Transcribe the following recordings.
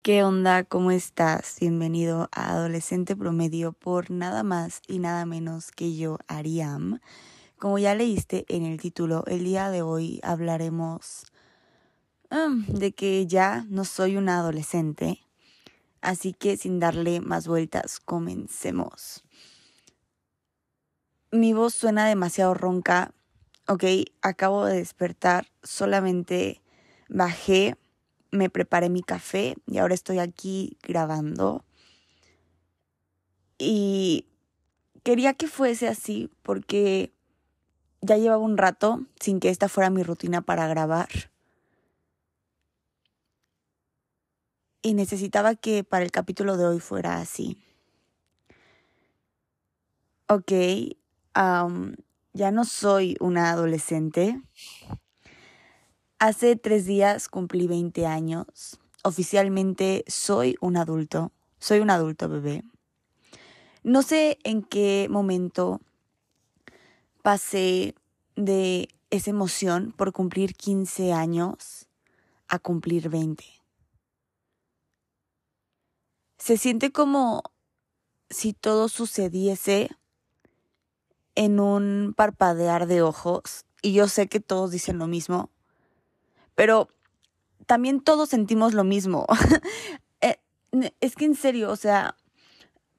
¿Qué onda? ¿Cómo estás? Bienvenido a Adolescente Promedio por nada más y nada menos que yo, Ariam. Como ya leíste en el título, el día de hoy hablaremos um, de que ya no soy una adolescente. Así que sin darle más vueltas, comencemos. Mi voz suena demasiado ronca. Ok, acabo de despertar, solamente bajé me preparé mi café y ahora estoy aquí grabando. Y quería que fuese así porque ya llevaba un rato sin que esta fuera mi rutina para grabar. Y necesitaba que para el capítulo de hoy fuera así. Ok, ya no soy una adolescente. Hace tres días cumplí 20 años. Oficialmente soy un adulto. Soy un adulto bebé. No sé en qué momento pasé de esa emoción por cumplir 15 años a cumplir 20. Se siente como si todo sucediese en un parpadear de ojos. Y yo sé que todos dicen lo mismo, pero también todos sentimos lo mismo. Eh, es que en serio, o sea,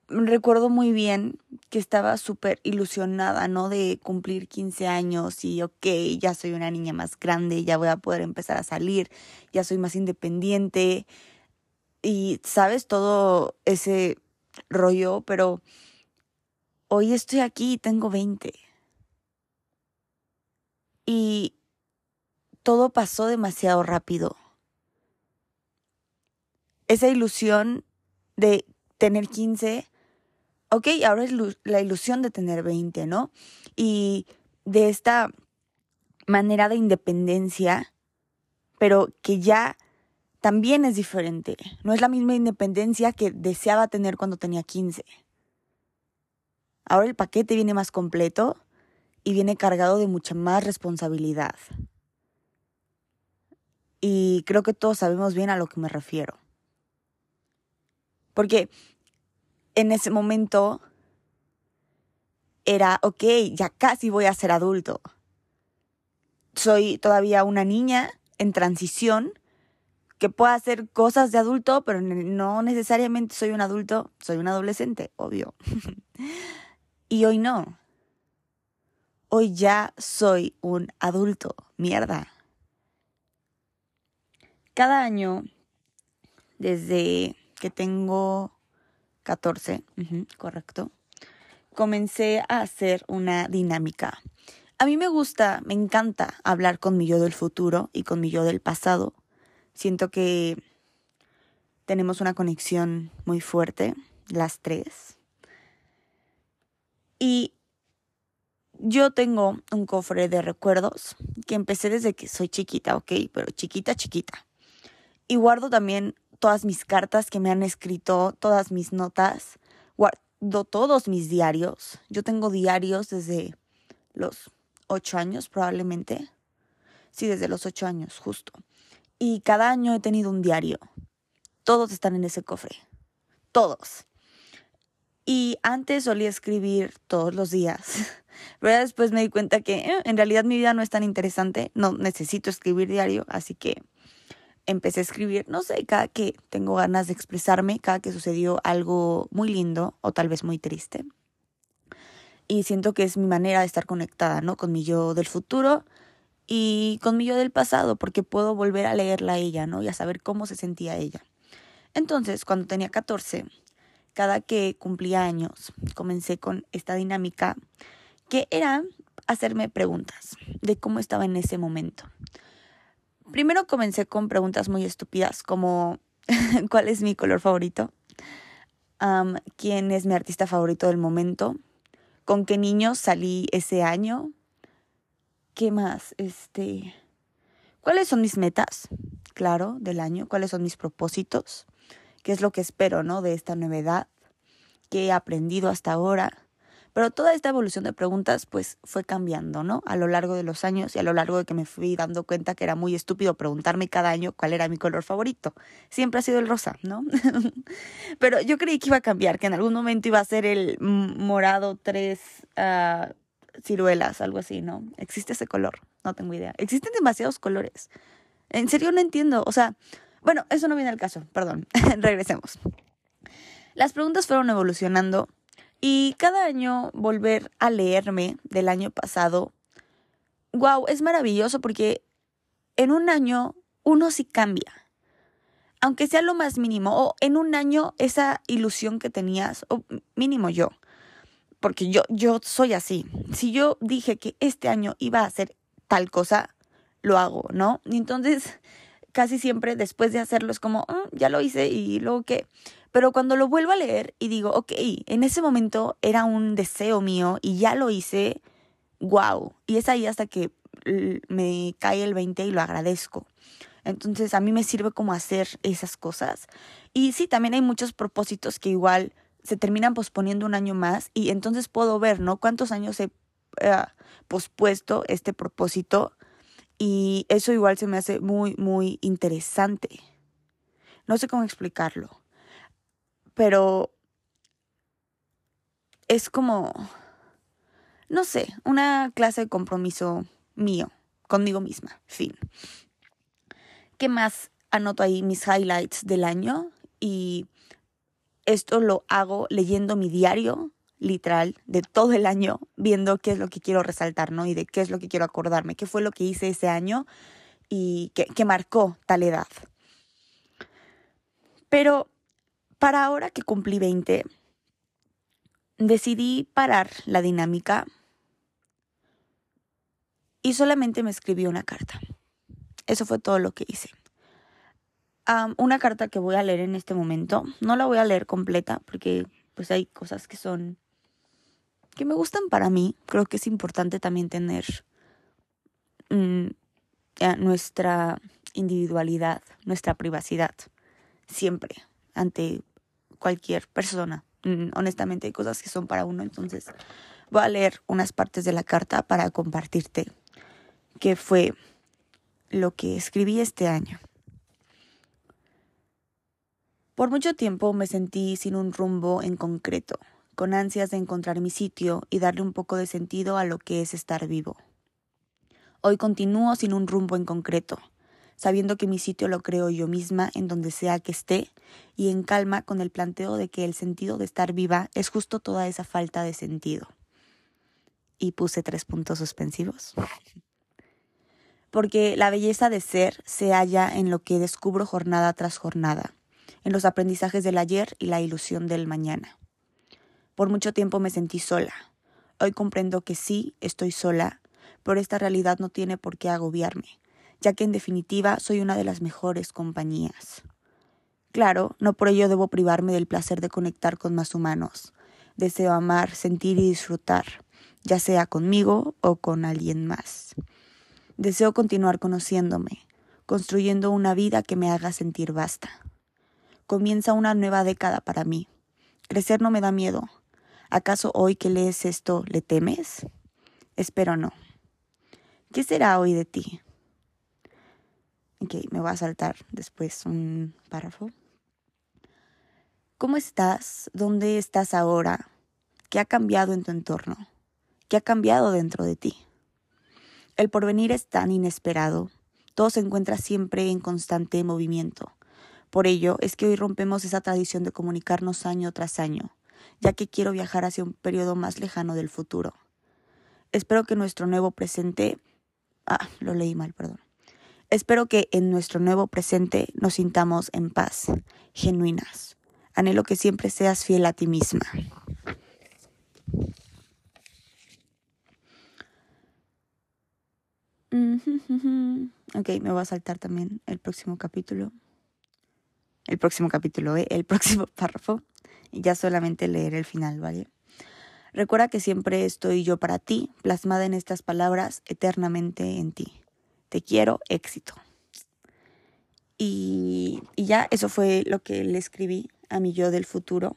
recuerdo muy bien que estaba súper ilusionada, ¿no? De cumplir 15 años y, ok, ya soy una niña más grande, ya voy a poder empezar a salir, ya soy más independiente y, ¿sabes? Todo ese rollo, pero hoy estoy aquí y tengo 20. Y todo pasó demasiado rápido. Esa ilusión de tener 15, ok, ahora es la ilusión de tener 20, ¿no? Y de esta manera de independencia, pero que ya también es diferente. No es la misma independencia que deseaba tener cuando tenía 15. Ahora el paquete viene más completo y viene cargado de mucha más responsabilidad. Y creo que todos sabemos bien a lo que me refiero. Porque en ese momento era, ok, ya casi voy a ser adulto. Soy todavía una niña en transición que puede hacer cosas de adulto, pero no necesariamente soy un adulto, soy un adolescente, obvio. y hoy no. Hoy ya soy un adulto, mierda. Cada año, desde que tengo 14, correcto, comencé a hacer una dinámica. A mí me gusta, me encanta hablar con mi yo del futuro y con mi yo del pasado. Siento que tenemos una conexión muy fuerte, las tres. Y yo tengo un cofre de recuerdos que empecé desde que soy chiquita, ok, pero chiquita, chiquita. Y guardo también todas mis cartas que me han escrito, todas mis notas. Guardo todos mis diarios. Yo tengo diarios desde los ocho años probablemente. Sí, desde los ocho años, justo. Y cada año he tenido un diario. Todos están en ese cofre. Todos. Y antes solía escribir todos los días. Pero después me di cuenta que eh, en realidad mi vida no es tan interesante. No necesito escribir diario. Así que empecé a escribir, no sé, cada que tengo ganas de expresarme, cada que sucedió algo muy lindo o tal vez muy triste. Y siento que es mi manera de estar conectada, ¿no? Con mi yo del futuro y con mi yo del pasado, porque puedo volver a leerla a ella, ¿no? Y a saber cómo se sentía ella. Entonces, cuando tenía 14, cada que cumplía años, comencé con esta dinámica que era hacerme preguntas de cómo estaba en ese momento. Primero comencé con preguntas muy estúpidas como ¿cuál es mi color favorito? ¿Quién es mi artista favorito del momento? ¿Con qué niños salí ese año? ¿Qué más? Este, ¿cuáles son mis metas? Claro, del año. ¿Cuáles son mis propósitos? ¿Qué es lo que espero, no, de esta novedad? ¿Qué he aprendido hasta ahora? Pero toda esta evolución de preguntas pues fue cambiando, ¿no? A lo largo de los años y a lo largo de que me fui dando cuenta que era muy estúpido preguntarme cada año cuál era mi color favorito. Siempre ha sido el rosa, ¿no? Pero yo creí que iba a cambiar, que en algún momento iba a ser el morado tres uh, ciruelas, algo así, ¿no? ¿Existe ese color? No tengo idea. Existen demasiados colores. En serio no entiendo. O sea, bueno, eso no viene al caso, perdón. Regresemos. Las preguntas fueron evolucionando y cada año volver a leerme del año pasado, wow, es maravilloso porque en un año uno sí cambia. Aunque sea lo más mínimo, o en un año esa ilusión que tenías, o mínimo yo, porque yo, yo soy así. Si yo dije que este año iba a hacer tal cosa, lo hago, ¿no? Y entonces casi siempre después de hacerlo es como, mm, ya lo hice y luego qué. Pero cuando lo vuelvo a leer y digo, ok, en ese momento era un deseo mío y ya lo hice, wow. Y es ahí hasta que me cae el 20 y lo agradezco. Entonces a mí me sirve como hacer esas cosas. Y sí, también hay muchos propósitos que igual se terminan posponiendo un año más y entonces puedo ver, ¿no? Cuántos años he eh, pospuesto este propósito y eso igual se me hace muy, muy interesante. No sé cómo explicarlo pero es como, no sé, una clase de compromiso mío, conmigo misma, fin. ¿Qué más? Anoto ahí mis highlights del año y esto lo hago leyendo mi diario, literal, de todo el año, viendo qué es lo que quiero resaltar, ¿no? Y de qué es lo que quiero acordarme, qué fue lo que hice ese año y que, marcó tal edad. Pero para ahora que cumplí 20, decidí parar la dinámica y solamente me escribí una carta. Eso fue todo lo que hice. una carta que voy a leer en este momento. No la voy a leer completa porque pues hay cosas que son que me gustan para mí. Creo que es importante también tener mm, nuestra individualidad, nuestra privacidad, siempre, ante cualquier persona. Mm, honestamente hay cosas que son para uno, entonces voy a leer unas partes de la carta para compartirte qué fue lo que escribí este año. Por mucho tiempo me sentí sin un rumbo en concreto, con ansias de encontrar mi sitio y darle un poco de sentido a lo que es estar vivo. Hoy continúo sin un rumbo en concreto, sabiendo que mi sitio lo creo yo misma en donde sea que esté, y en calma con el planteo de que el sentido de estar viva es justo toda esa falta de sentido. Y puse tres puntos suspensivos. Porque la belleza de ser se halla en lo que descubro jornada tras jornada, en los aprendizajes del ayer y la ilusión del mañana. Por mucho tiempo me sentí sola. Hoy comprendo que sí, estoy sola, pero esta realidad no tiene por qué agobiarme ya que en definitiva soy una de las mejores compañías. Claro, no por ello debo privarme del placer de conectar con más humanos. Deseo amar, sentir y disfrutar, ya sea conmigo o con alguien más. Deseo continuar conociéndome, construyendo una vida que me haga sentir basta. Comienza una nueva década para mí. Crecer no me da miedo. ¿Acaso hoy que lees esto le temes? Espero no. ¿Qué será hoy de ti? Ok, me voy a saltar después un párrafo. ¿Cómo estás? ¿Dónde estás ahora? ¿Qué ha cambiado en tu entorno? ¿Qué ha cambiado dentro de ti? El porvenir es tan inesperado. Todo se encuentra siempre en constante movimiento. Por ello es que hoy rompemos esa tradición de comunicarnos año tras año, ya que quiero viajar hacia un periodo más lejano del futuro. Espero que nuestro nuevo presente... Ah, lo leí mal, perdón. Espero que en nuestro nuevo presente nos sintamos en paz, genuinas. Anhelo que siempre seas fiel a ti misma. Ok, me voy a saltar también el próximo capítulo. El próximo capítulo, ¿eh? el próximo párrafo. Y ya solamente leer el final, ¿vale? Recuerda que siempre estoy yo para ti, plasmada en estas palabras, eternamente en ti te quiero, éxito. Y, y, ya eso fue lo que le escribí a mi yo del futuro.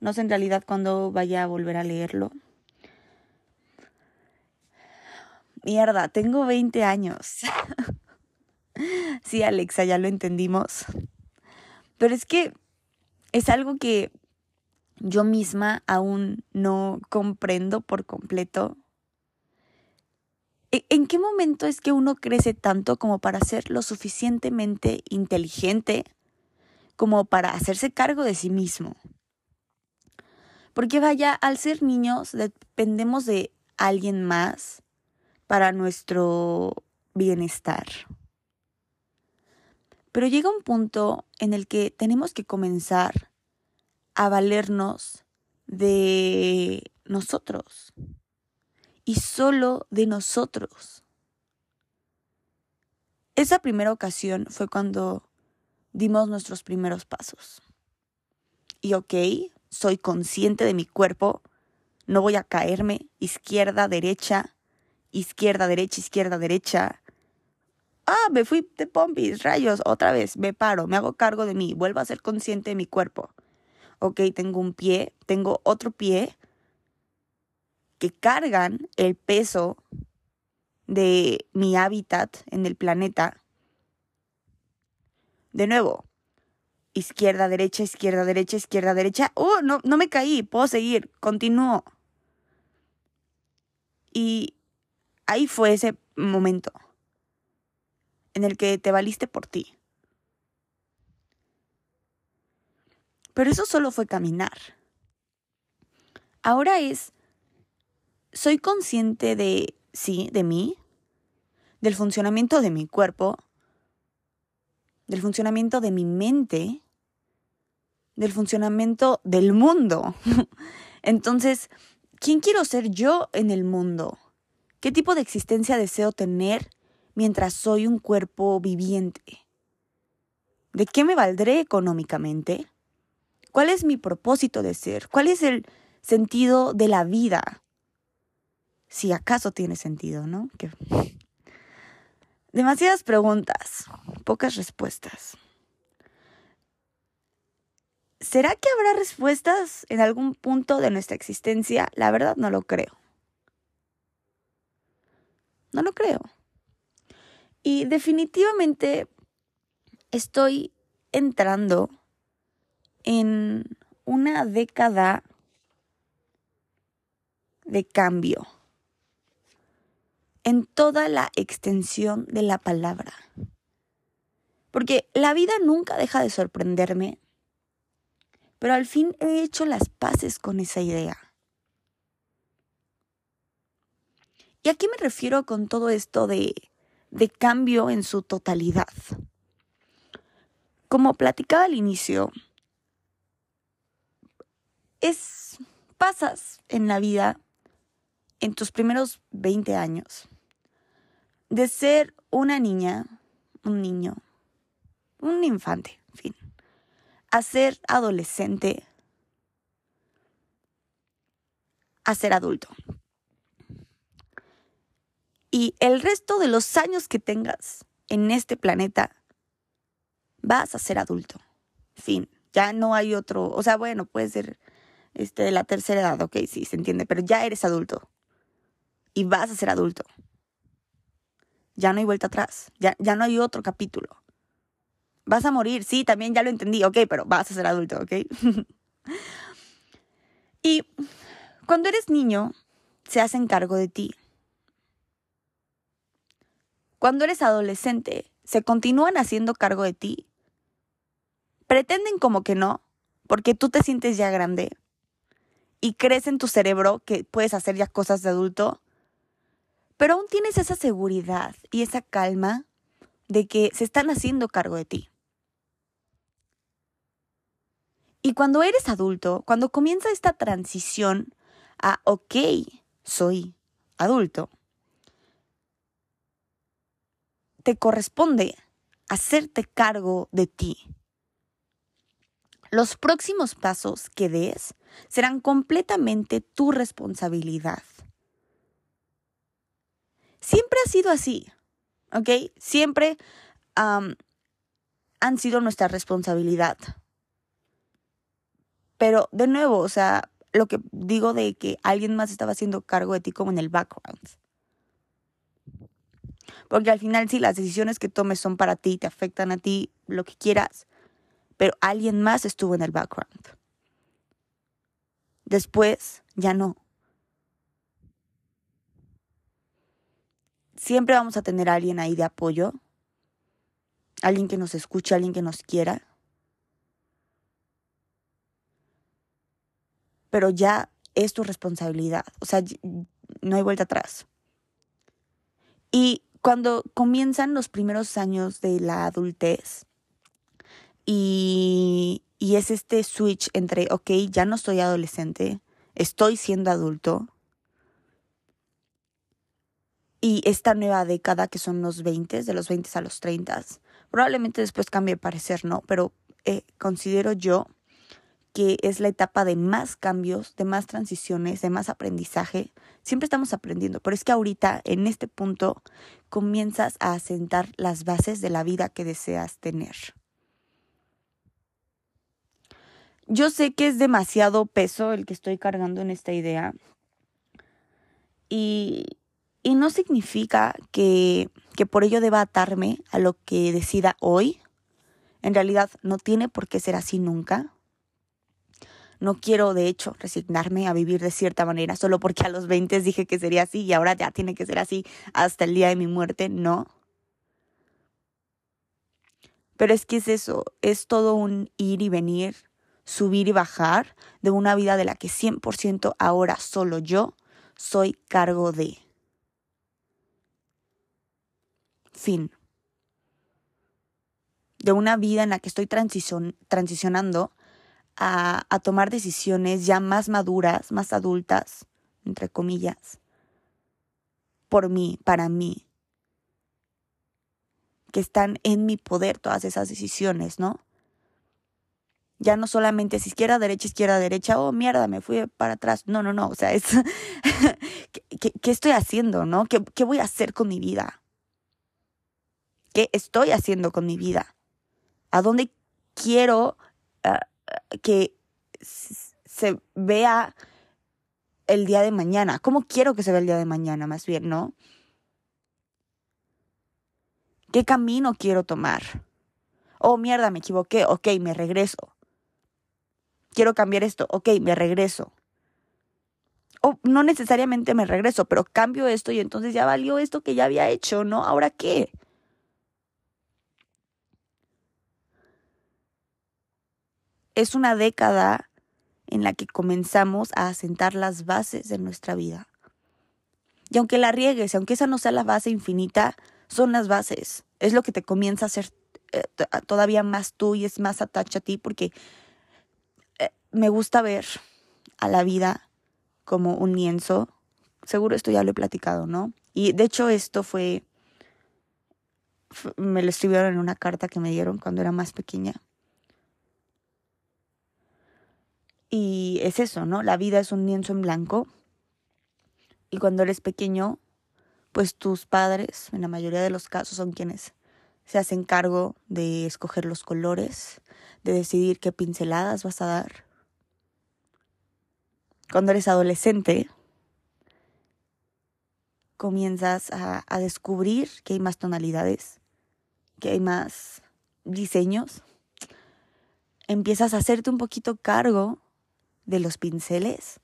No sé en realidad cuándo vaya a volver a leerlo. Mierda, tengo 20 años. sí, Alexa, ya lo entendimos. Pero es que es algo que yo misma aún no comprendo por completo. ¿E-, ¿En qué momento es que uno crece tanto como para ser lo suficientemente inteligente como para hacerse cargo de sí mismo? Porque vaya, al ser niños dependemos de alguien más para nuestro bienestar. Pero llega un punto en el que tenemos que comenzar a valernos de nosotros y solo de nosotros. Esa primera ocasión fue cuando dimos nuestros primeros pasos. Y ok, soy consciente de mi cuerpo, no voy a caerme izquierda, derecha, izquierda, derecha, izquierda, derecha. Ah, me fui de pompis, rayos, otra vez, me paro, me hago cargo de mí, vuelvo a ser consciente de mi cuerpo. Ok, tengo un pie, tengo otro pie que cargan el peso de mi hábitat en el planeta. De nuevo, izquierda, derecha, izquierda, derecha, izquierda, derecha. Oh, no, no me caí, puedo seguir, continúo. Y ahí fue ese momento en el que te valiste por ti. Pero eso solo fue caminar. Ahora es, soy consciente de, sí, de mí, del funcionamiento de mi cuerpo, del funcionamiento de mi mente, del funcionamiento del mundo. Entonces, ¿quién quiero ser yo en el mundo? ¿Qué tipo de existencia deseo tener mientras soy un cuerpo viviente? ¿De qué me valdré económicamente? ¿Cuál es mi propósito de ser? ¿Cuál es el sentido de la vida? Si acaso tiene sentido, ¿no? Demasiadas preguntas, pocas respuestas. ¿Será que habrá respuestas en algún punto de nuestra existencia? La verdad no lo creo. No lo creo. Y definitivamente estoy entrando en una década de cambio en toda la extensión de la palabra. Porque la vida nunca deja de sorprenderme pero al fin he hecho las paces con esa idea. ¿Y a qué me refiero con todo esto de, de cambio en su totalidad? Como platicaba al inicio, es pasas en la vida en tus primeros 20 años de ser una niña, un niño, un infante, en fin, a ser adolescente, a ser adulto. Y el resto de los años que tengas en este planeta, vas a ser adulto. Fin. Ya no hay otro, o sea, bueno, puede ser este, de la tercera edad, ok, sí, se entiende, pero ya eres adulto. Y vas a ser adulto. Ya no hay vuelta atrás. Ya, ya no hay otro capítulo. Vas a morir, sí, también ya lo entendí, ok, pero vas a ser adulto, ok. y cuando eres niño, se hacen cargo de ti. Cuando eres adolescente, se continúan haciendo cargo de ti. Pretenden como que no, porque tú te sientes ya grande y crees en tu cerebro que puedes hacer ya cosas de adulto, pero aún tienes esa seguridad y esa calma de que se están haciendo cargo de ti. Y cuando eres adulto, cuando comienza esta transición a, ok, soy adulto, te corresponde hacerte cargo de ti. Los próximos pasos que des serán completamente tu responsabilidad. Siempre ha sido así, ¿ok? Siempre han sido nuestra responsabilidad. Pero de nuevo, o sea, lo que digo de que alguien más estaba haciendo cargo de ti como en el background. Porque al final sí, las decisiones que tomes son para ti, te afectan a ti, lo que quieras, pero alguien más estuvo en el background. Después, ya no. Siempre vamos a tener a alguien ahí de apoyo, alguien que nos escuche, alguien que nos quiera. Pero ya es tu responsabilidad, o sea, no hay vuelta atrás. Y cuando comienzan los primeros años de la adultez y, y es este switch entre, ok, ya no soy adolescente, estoy siendo adulto, y esta nueva década que son los 20, de los 20 a los 30, probablemente después cambie de parecer, ¿no? Pero eh, considero yo que es la etapa de más cambios, de más transiciones, de más aprendizaje. Siempre estamos aprendiendo, pero es que ahorita, en este punto, comienzas a asentar las bases de la vida que deseas tener. Yo sé que es demasiado peso el que estoy cargando en esta idea. Y, y no significa que, que por ello deba atarme a lo que decida hoy. En realidad no tiene por qué ser así nunca. No quiero, de hecho, resignarme a vivir de cierta manera solo porque a los 20 dije que sería así y ahora ya tiene que ser así hasta el día de mi muerte. No. Pero es que es eso, es todo un ir y venir, subir y bajar de una vida de la que 100% ahora solo yo soy cargo de. Fin. De una vida en la que estoy transicionando a, a tomar decisiones ya más maduras, más adultas, entre comillas, por mí, para mí, que están en mi poder todas esas decisiones, ¿no? Ya no solamente si izquierda, derecha, izquierda, derecha, oh mierda, me fui para atrás. No, no, no, o sea, es, ¿qué, qué, estoy haciendo, no? ¿Qué, ¿Qué voy a hacer con mi vida? ¿Qué estoy haciendo con mi vida? ¿A dónde quiero uh, que se vea el día de mañana. ¿Cómo quiero que se vea el día de mañana, más bien, no? ¿Qué camino quiero tomar? Oh, mierda, me equivoqué. Ok, me regreso. Quiero cambiar esto. Ok, me regreso. O no necesariamente me regreso, pero cambio esto y entonces ya valió esto que ya había hecho, ¿no? ¿Ahora qué? Es una década en la que comenzamos a asentar las bases de nuestra vida. Y aunque la riegues, aunque esa no sea la base infinita, son las bases. Es lo que te comienza a hacer eh, todavía más tú y es más atacha a ti porque eh, me gusta ver a la vida como un lienzo. Seguro esto ya lo he platicado, ¿no? Y de hecho esto fue, me lo escribieron en una carta que me dieron cuando era más pequeña. Y es eso, ¿no? La vida es un lienzo en blanco. Y cuando eres pequeño, pues tus padres, en la mayoría de los casos, son quienes se hacen cargo de escoger los colores, de decidir qué pinceladas vas a dar. Cuando eres adolescente, comienzas a, a descubrir que hay más tonalidades, que hay más diseños. Empiezas a hacerte un poquito cargo de los pinceles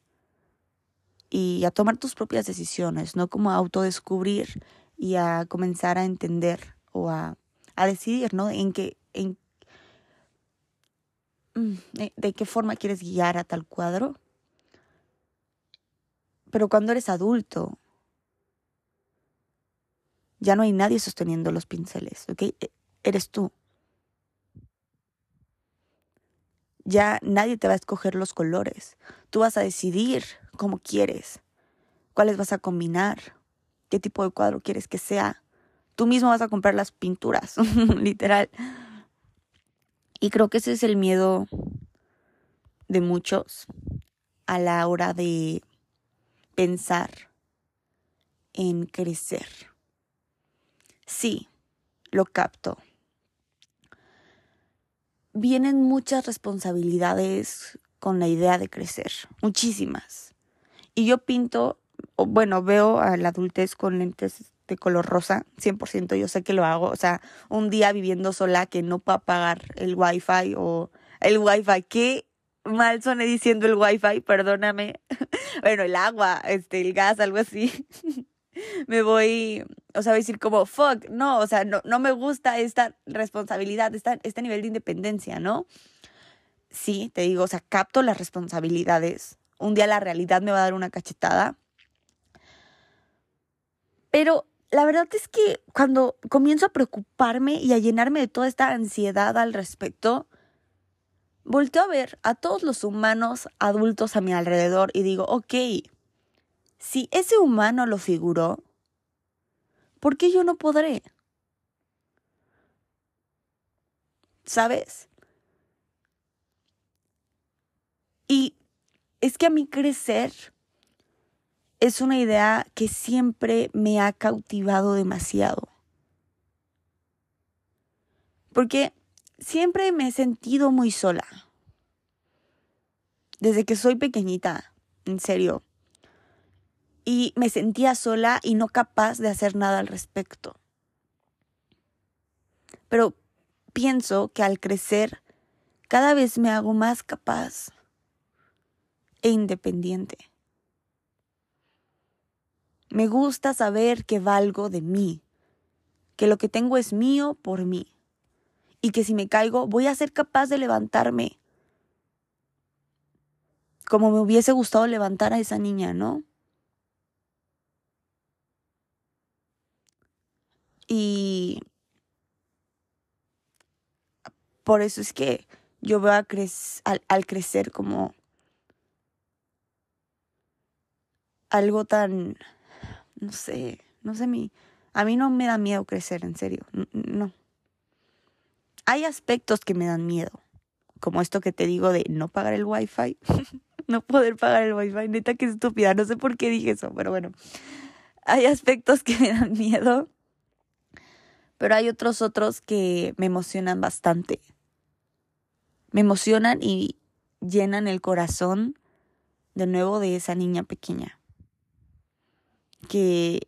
y a tomar tus propias decisiones, no como a autodescubrir y a comenzar a entender o a, a decidir, ¿no? En qué, en, mm, de qué forma quieres guiar a tal cuadro. Pero cuando eres adulto, ya no hay nadie sosteniendo los pinceles, ¿ok? E, eres tú. Ya nadie te va a escoger los colores. Tú vas a decidir cómo quieres, cuáles vas a combinar, qué tipo de cuadro quieres que sea. Tú mismo vas a comprar las pinturas, literal. Y creo que ese es el miedo de muchos a la hora de pensar en crecer. Sí, lo capto vienen muchas responsabilidades con la idea de crecer, muchísimas. Y yo pinto, bueno, veo a la adultez con lentes de color rosa, 100% yo sé que lo hago, o sea, un día viviendo sola que no pueda pagar el wifi o el wifi, qué mal soné diciendo el wifi, perdóname, bueno, el agua, este, el gas, algo así, me voy, o sea, voy a decir como, fuck, no, o sea, no, no me gusta esta responsabilidad, esta, este nivel de independencia, ¿no? Sí, te digo, o sea, capto las responsabilidades, un día la realidad me va a dar una cachetada, pero la verdad es que cuando comienzo a preocuparme y a llenarme de toda esta ansiedad al respecto, volteo a ver a todos los humanos adultos a mi alrededor y digo, ok, si ese humano lo figuró, ¿por qué yo no podré? ¿Sabes? Y es que a mí crecer es una idea que siempre me ha cautivado demasiado. Porque siempre me he sentido muy sola. Desde que soy pequeñita, en serio. Y me sentía sola y no capaz de hacer nada al respecto. Pero pienso que al crecer, cada vez me hago más capaz e independiente. Me gusta saber que valgo de mí, que lo que tengo es mío por mí, y que si me caigo voy a ser capaz de levantarme, como me hubiese gustado levantar a esa niña, ¿no? Y por eso es que yo veo al, al crecer como algo tan no sé, no sé, mi, a mí no me da miedo crecer, en serio, no. Hay aspectos que me dan miedo, como esto que te digo de no pagar el wifi, no poder pagar el wifi, neta que estúpida, no sé por qué dije eso, pero bueno, hay aspectos que me dan miedo, pero hay otros otros que me emocionan bastante. Me emocionan y llenan el corazón de nuevo de esa niña pequeña que,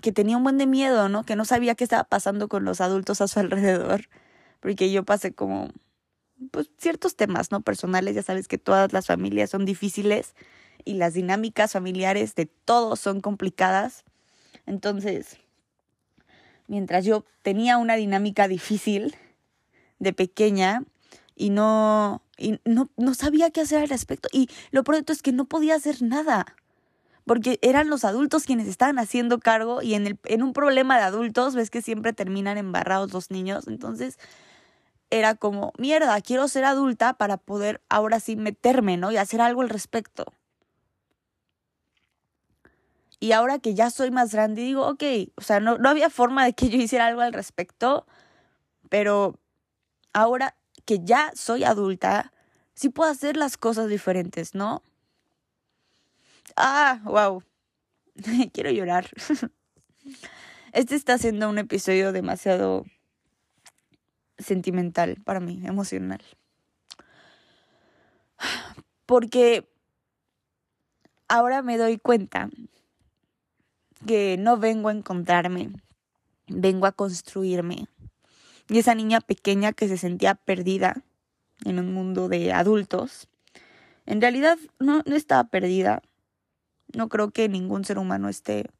que tenía un buen de miedo, ¿no? Que no sabía qué estaba pasando con los adultos a su alrededor, porque yo pasé como, pues, ciertos temas, ¿no? Personales, ya sabes que todas las familias son difíciles y las dinámicas familiares de todos son complicadas. Entonces, mientras yo tenía una dinámica difícil de pequeña y no, y no, no sabía qué hacer al respecto, y lo pronto es que no podía hacer nada porque eran los adultos quienes estaban haciendo cargo y en, el, en un problema de adultos ves que siempre terminan embarrados los niños, entonces era como, mierda, quiero ser adulta para poder ahora sí meterme, ¿no? Y hacer algo al respecto. Y ahora que ya soy más grande, digo, ok, o sea, no, no había forma de que yo hiciera algo al respecto, pero ahora que ya soy adulta, sí puedo hacer las cosas diferentes, ¿no? Ah, wow. Quiero llorar. Este está siendo un episodio demasiado sentimental para mí, emocional. Porque ahora me doy cuenta que no vengo a encontrarme, vengo a construirme. Y esa niña pequeña que se sentía perdida en un mundo de adultos, en realidad no, no estaba perdida, no creo que ningún ser humano esté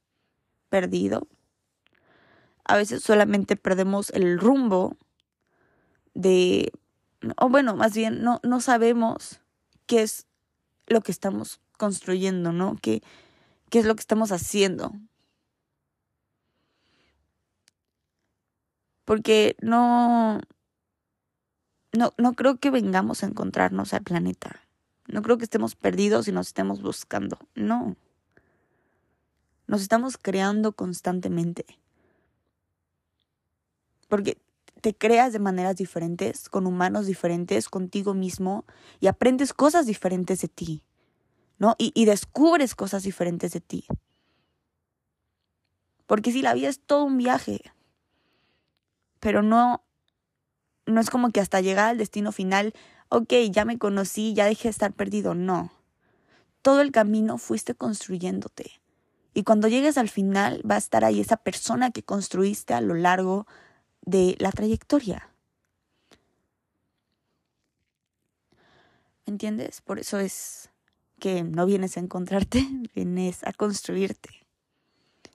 perdido. A veces solamente perdemos el rumbo de, o bueno, más bien no, no sabemos qué es lo que estamos construyendo, ¿no? ¿Qué, qué es lo que estamos haciendo? Porque no, no, no creo que vengamos a encontrarnos al planeta. No creo que estemos perdidos y nos estemos buscando. No. Nos estamos creando constantemente. Porque te creas de maneras diferentes, con humanos diferentes, contigo mismo, y aprendes cosas diferentes de ti, ¿no? Y, y descubres cosas diferentes de ti. Porque si la vida es todo un viaje, pero no, no es como que hasta llegar al destino final ok, ya me conocí, ya dejé de estar perdido. No. Todo el camino fuiste construyéndote Y cuando llegues al final va a estar ahí esa persona que construiste a lo largo de la trayectoria. ¿Entiendes? Por eso es que no vienes a encontrarte, vienes a construirte.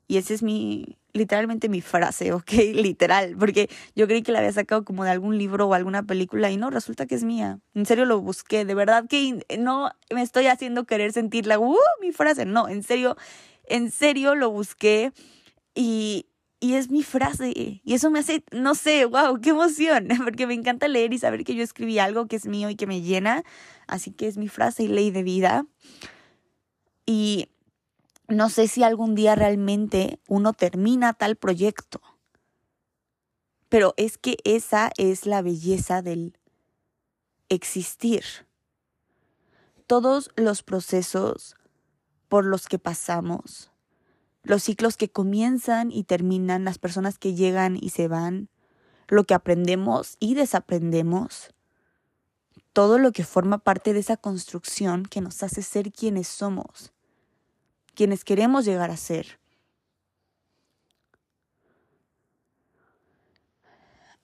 Y esa es mi, literalmente mi frase, ¿ok? Literal, porque yo creí que la había sacado como de algún libro o alguna película y no, resulta que es mía. En serio lo busqué, de verdad que no me estoy haciendo querer sentirla, uh, mi frase, no, en serio, en serio lo busqué y, y es mi frase. Y eso me hace, no sé, wow, qué emoción, porque me encanta leer y saber que yo escribí algo que es mío y que me llena. Así que es mi frase y ley de vida. Y no sé si algún día realmente uno termina tal proyecto. Pero es que esa es la belleza del existir. Todos los procesos por los que pasamos, los ciclos que comienzan y terminan, las personas que llegan y se van, lo que aprendemos y desaprendemos, todo lo que forma parte de esa construcción que nos hace ser quienes somos quienes queremos llegar a ser.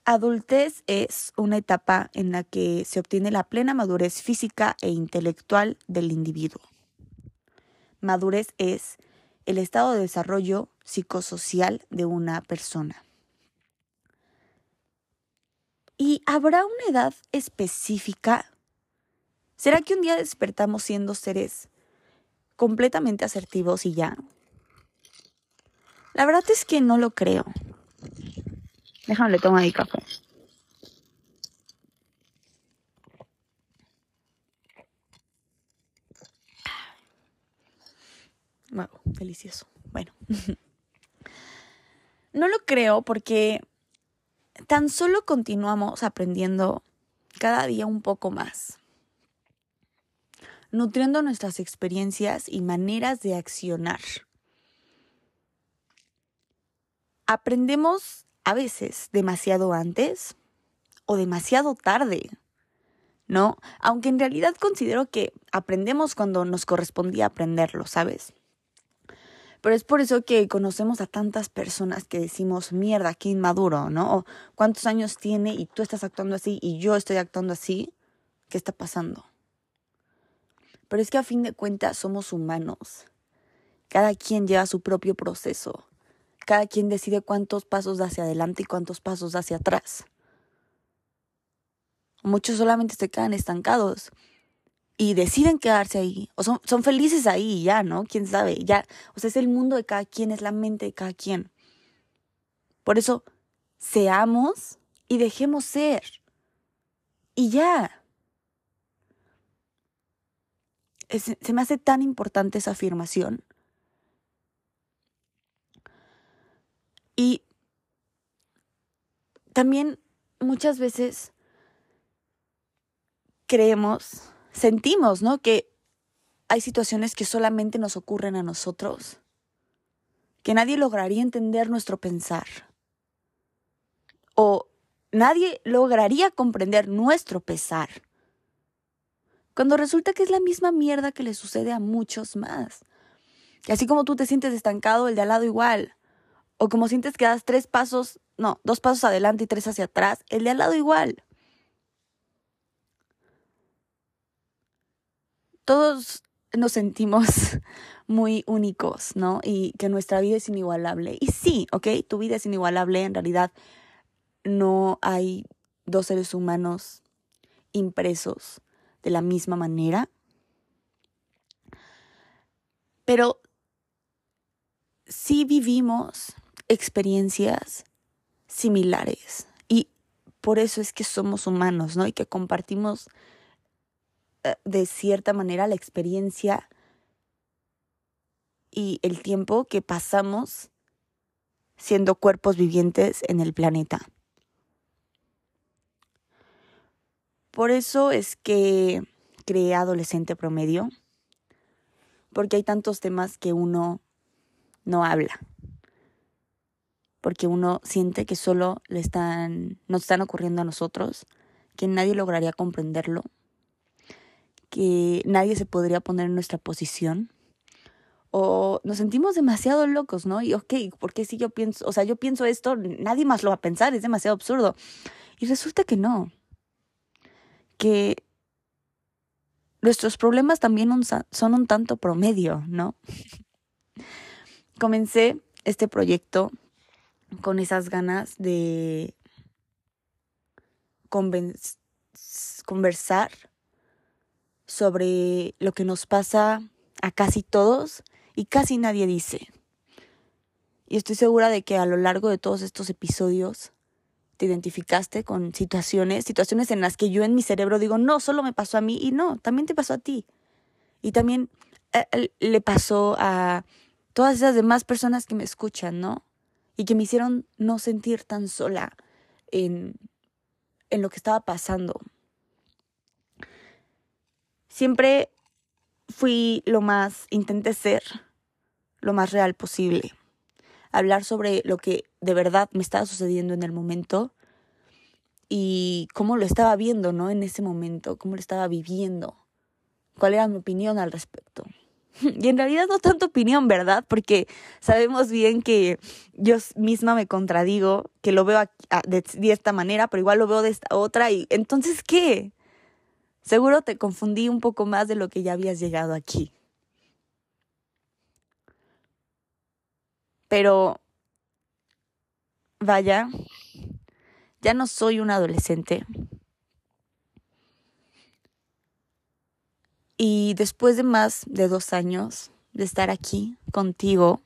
Adultez es una etapa en la que se obtiene la plena madurez física e intelectual del individuo. Madurez es el estado de desarrollo psicosocial de una persona. ¿Y habrá una edad específica? ¿Será que un día despertamos siendo seres completamente asertivos y ya. La verdad es que no lo creo. Déjame tomar mi café. Wow, delicioso. Bueno. no lo creo porque tan solo continuamos aprendiendo cada día un poco más nutriendo nuestras experiencias y maneras de accionar. Aprendemos a veces demasiado antes o demasiado tarde, ¿no? Aunque en realidad considero que aprendemos cuando nos correspondía aprenderlo, ¿sabes? Pero es por eso que conocemos a tantas personas que decimos, mierda, qué inmaduro, ¿no? O cuántos años tiene y tú estás actuando así y yo estoy actuando así. ¿Qué está pasando? Pero es que a fin de cuentas somos humanos. Cada quien lleva su propio proceso. Cada quien decide cuántos pasos da hacia adelante y cuántos pasos da hacia atrás. Muchos solamente se quedan estancados y deciden quedarse ahí. O son, son felices ahí ya, ¿no? Quién sabe. Ya, o sea, es el mundo de cada quien, es la mente de cada quien. Por eso, seamos y dejemos ser. Y ya. Se me hace tan importante esa afirmación. Y también muchas veces creemos, sentimos, ¿no? Que hay situaciones que solamente nos ocurren a nosotros, que nadie lograría entender nuestro pensar, o nadie lograría comprender nuestro pesar. Cuando resulta que es la misma mierda que le sucede a muchos más. Y así como tú te sientes estancado, el de al lado igual. O como sientes que das tres pasos, no, dos pasos adelante y tres hacia atrás, el de al lado igual. Todos nos sentimos muy únicos, ¿no? Y que nuestra vida es inigualable. Y sí, ¿ok? Tu vida es inigualable. En realidad no hay dos seres humanos impresos de la misma manera. Pero sí vivimos experiencias similares y por eso es que somos humanos, ¿no? Y que compartimos eh, de cierta manera la experiencia y el tiempo que pasamos siendo cuerpos vivientes en el planeta. Por eso es que creé Adolescente Promedio, porque hay tantos temas que uno no habla, porque uno siente que solo le están, nos están ocurriendo a nosotros, que nadie lograría comprenderlo, que nadie se podría poner en nuestra posición, o nos sentimos demasiado locos, ¿no? Y ok, porque si yo pienso, o sea, yo pienso esto, nadie más lo va a pensar, es demasiado absurdo. Y resulta que no, que nuestros problemas también son un tanto promedio, ¿no? Comencé este proyecto con esas ganas de conversar sobre lo que nos pasa a casi todos y casi nadie dice. Y estoy segura de que a lo largo de todos estos episodios te identificaste con situaciones, situaciones en las que yo en mi cerebro digo, no, solo me pasó a mí y no, también te pasó a ti. Y también eh, le pasó a todas esas demás personas que me escuchan, ¿no? Y que me hicieron no sentir tan sola en, en lo que estaba pasando. Siempre fui lo más, intenté ser lo más real posible hablar sobre lo que de verdad me estaba sucediendo en el momento y cómo lo estaba viendo, ¿no? En ese momento, cómo lo estaba viviendo, cuál era mi opinión al respecto. Y en realidad no tanto opinión, ¿verdad? Porque sabemos bien que yo misma me contradigo, que lo veo de, de esta manera, pero igual lo veo de esta otra. Y entonces, ¿qué? Seguro te confundí un poco más de lo que ya habías llegado aquí. Pero, vaya, ya no soy un adolescente. Y después de más de dos años de estar aquí contigo,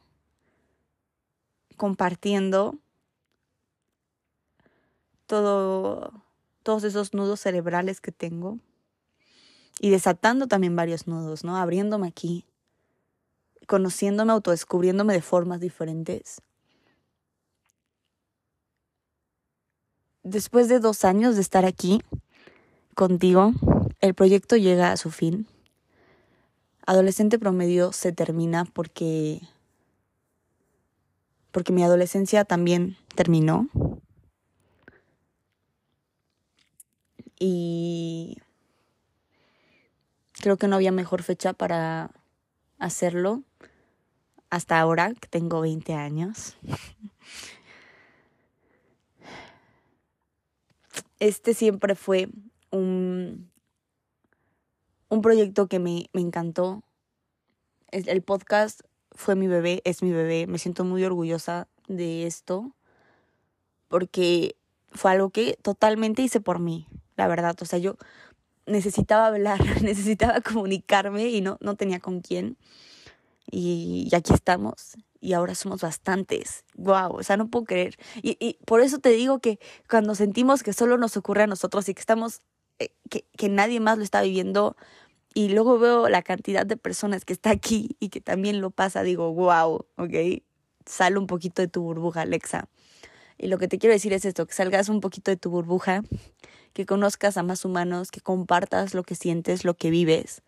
compartiendo todo, todos esos nudos cerebrales que tengo y desatando también varios nudos, ¿no? Abriéndome aquí conociéndome, autodescubriéndome de formas diferentes. Después de dos años de estar aquí contigo, el proyecto llega a su fin. Adolescente promedio se termina porque porque mi adolescencia también terminó. Y creo que no había mejor fecha para hacerlo hasta ahora, que tengo 20 años. Este siempre fue un, un proyecto que me, me encantó. El podcast fue mi bebé, es mi bebé. Me siento muy orgullosa de esto porque fue algo que totalmente hice por mí, la verdad. O sea, yo necesitaba hablar, necesitaba comunicarme y no, no tenía con quién. Y, aquí estamos. Y ahora somos bastantes. Wow, o sea, no puedo creer. Y, y, por eso te digo que cuando sentimos que solo nos ocurre a nosotros y que estamos, eh, que, que nadie más lo está viviendo, y luego veo la cantidad de personas que está aquí y que también lo pasa, digo, wow, ok, sal un poquito de tu burbuja, Alexa. Y lo que te quiero decir es esto, que salgas un poquito de tu burbuja que conozcas a más humanos, que compartas lo que sientes, lo que vives.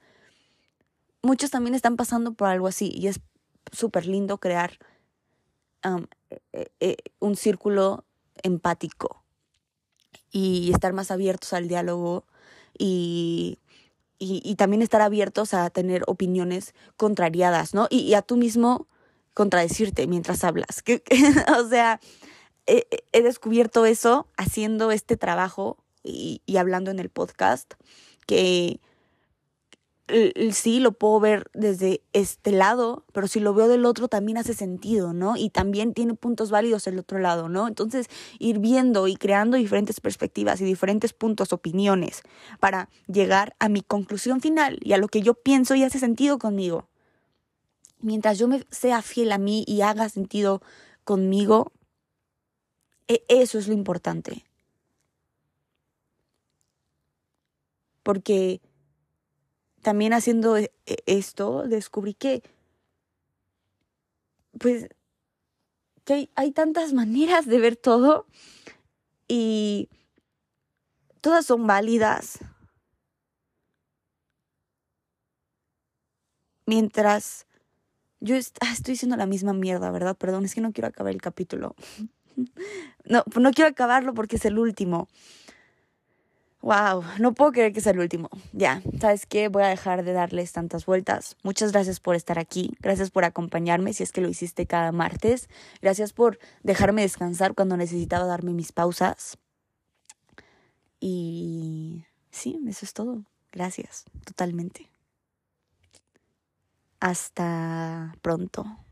Muchos también están pasando por algo así y es súper lindo crear e, e, un círculo empático y estar más abiertos al diálogo y, y, también estar abiertos a tener opiniones contrariadas, ¿no? Y, a tú mismo contradecirte mientras hablas. o sea, he, descubierto eso haciendo este trabajo y, hablando en el podcast, que sí lo puedo ver desde este lado, pero si lo veo del otro también hace sentido, ¿no? Y también tiene puntos válidos el otro lado, ¿no? Entonces, ir viendo y creando diferentes perspectivas y diferentes puntos, opiniones, para llegar a mi conclusión final y a lo que yo pienso y hace sentido conmigo. Mientras yo me sea fiel a mí y haga sentido conmigo, eso es lo importante. porque también haciendo e, e, esto descubrí que, pues, que hay, tantas maneras de ver todo y todas son válidas. Mientras yo ah, estoy diciendo la misma mierda, ¿verdad? Perdón, es que no quiero acabar el capítulo. No, no quiero acabarlo porque es el último. Wow, no puedo creer que sea el último. Ya, ¿sabes qué? Voy a dejar de darles tantas vueltas. Muchas gracias por estar aquí. Gracias por acompañarme si es que lo hiciste cada martes. Gracias por dejarme descansar cuando necesitaba darme mis pausas. Y sí, eso es todo. Gracias, totalmente. Hasta pronto.